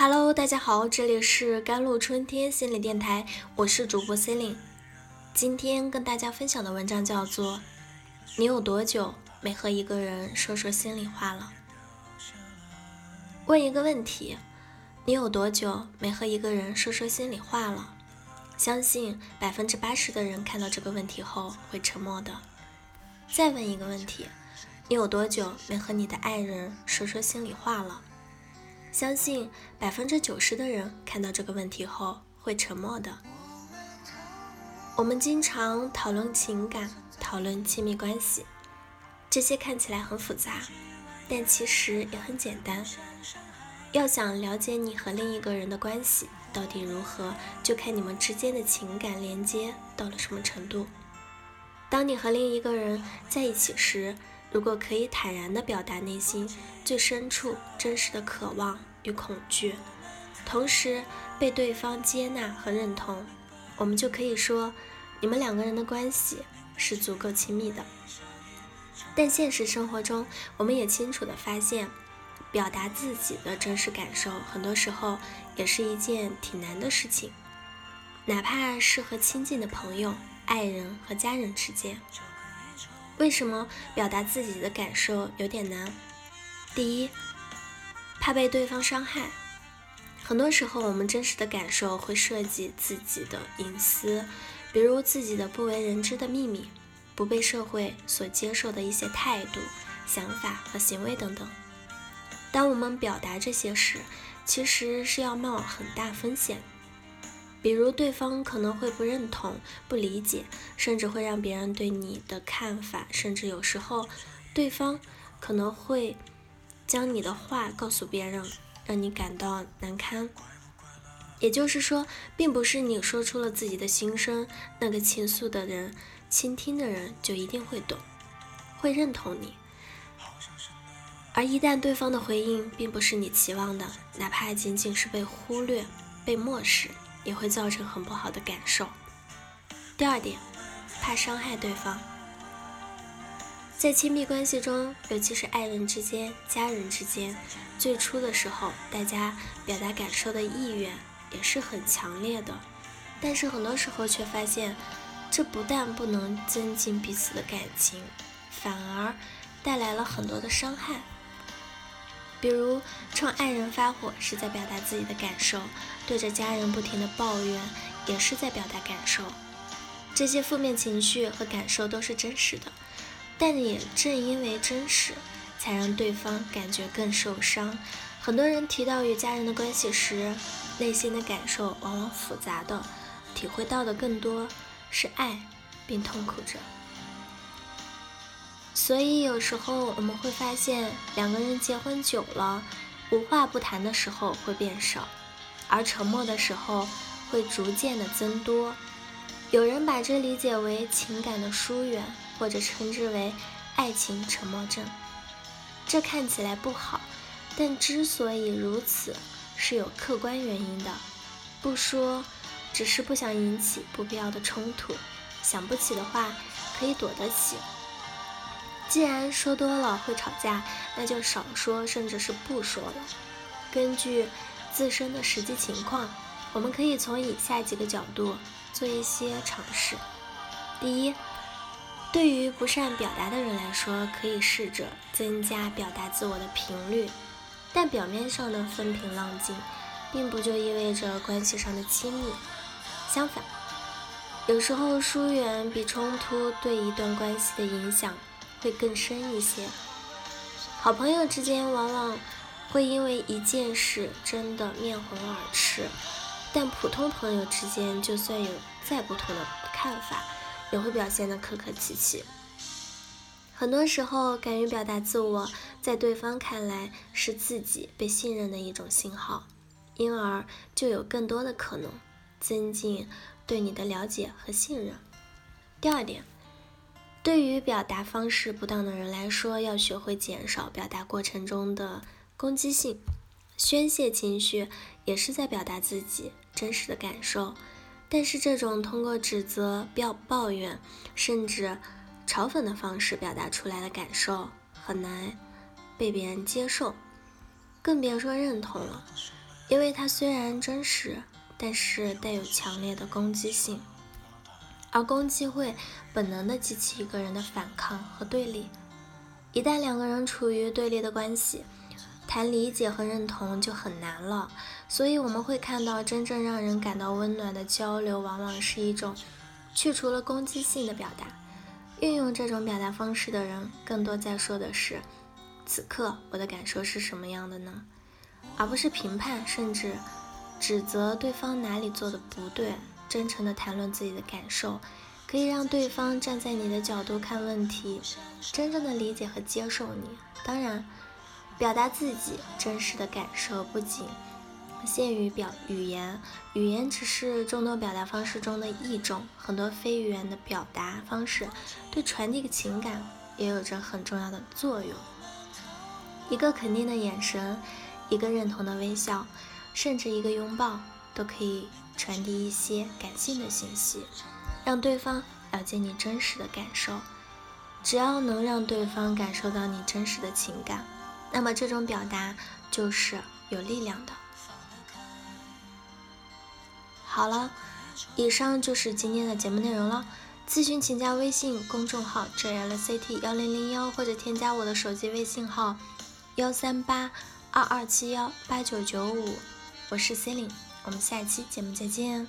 Hello，大家好，这里是甘露春天心理电台，我是主播 c e l i n e 今天跟大家分享的文章叫做《你有多久没和一个人说说心里话了》。问一个问题：你有多久没和一个人说说心里话了？相信百分之八十的人看到这个问题后会沉默的。再问一个问题：你有多久没和你的爱人说说心里话了？相信百分之九十的人看到这个问题后会沉默的。我们经常讨论情感，讨论亲密关系，这些看起来很复杂，但其实也很简单。要想了解你和另一个人的关系到底如何，就看你们之间的情感连接到了什么程度。当你和另一个人在一起时，如果可以坦然地表达内心最深处真实的渴望与恐惧，同时被对方接纳和认同，我们就可以说你们两个人的关系是足够亲密的。但现实生活中，我们也清楚地发现，表达自己的真实感受，很多时候也是一件挺难的事情，哪怕是和亲近的朋友、爱人和家人之间。为什么表达自己的感受有点难？第一，怕被对方伤害。很多时候，我们真实的感受会涉及自己的隐私，比如自己的不为人知的秘密，不被社会所接受的一些态度、想法和行为等等。当我们表达这些时，其实是要冒很大风险。比如对方可能会不认同、不理解，甚至会让别人对你的看法，甚至有时候对方可能会将你的话告诉别人，让你感到难堪。也就是说，并不是你说出了自己的心声，那个倾诉的人、倾听的人就一定会懂、会认同你。而一旦对方的回应并不是你期望的，哪怕仅仅是被忽略、被漠视。也会造成很不好的感受。第二点，怕伤害对方。在亲密关系中，尤其是爱人之间、家人之间，最初的时候，大家表达感受的意愿也是很强烈的。但是很多时候却发现，这不但不能增进彼此的感情，反而带来了很多的伤害。比如冲爱人发火是在表达自己的感受，对着家人不停的抱怨也是在表达感受。这些负面情绪和感受都是真实的，但也正因为真实，才让对方感觉更受伤。很多人提到与家人的关系时，内心的感受往往复杂的，体会到的更多是爱，并痛苦着。所以有时候我们会发现，两个人结婚久了，无话不谈的时候会变少，而沉默的时候会逐渐的增多。有人把这理解为情感的疏远，或者称之为爱情沉默症。这看起来不好，但之所以如此，是有客观原因的。不说，只是不想引起不必要的冲突，想不起的话可以躲得起。既然说多了会吵架，那就少说，甚至是不说了。根据自身的实际情况，我们可以从以下几个角度做一些尝试。第一，对于不善表达的人来说，可以试着增加表达自我的频率。但表面上的风平浪静，并不就意味着关系上的亲密。相反，有时候疏远比冲突对一段关系的影响。会更深一些。好朋友之间往往会因为一件事争得面红耳赤，但普通朋友之间，就算有再不同的看法，也会表现得客客气气。很多时候，敢于表达自我，在对方看来是自己被信任的一种信号，因而就有更多的可能增进对你的了解和信任。第二点。对于表达方式不当的人来说，要学会减少表达过程中的攻击性。宣泄情绪也是在表达自己真实的感受，但是这种通过指责、表抱怨，甚至嘲讽的方式表达出来的感受，很难被别人接受，更别说认同了。因为它虽然真实，但是带有强烈的攻击性，而攻击会本能的激起一个人的反抗和对立。一旦两个人处于对立的关系，谈理解和认同就很难了。所以我们会看到，真正让人感到温暖的交流，往往是一种去除了攻击性的表达。运用这种表达方式的人，更多在说的是：此刻我的感受是什么样的呢？而不是评判，甚至指责对方哪里做的不对。真诚地谈论自己的感受，可以让对方站在你的角度看问题，真正的理解和接受你。当然，表达自己真实的感受不仅限于表语言，语言只是众多表达方式中的一种，很多非语言的表达方式对传递情感也有着很重要的作用。一个肯定的眼神。一个认同的微笑，甚至一个拥抱，都可以传递一些感性的信息，让对方了解你真实的感受。只要能让对方感受到你真实的情感，那么这种表达就是有力量的。好了，以上就是今天的节目内容了。咨询请加微信公众号 jlct 幺零零幺，或者添加我的手机微信号幺三八。二二七幺八九九五，我是 c e l i n e 我们下一期节目再见。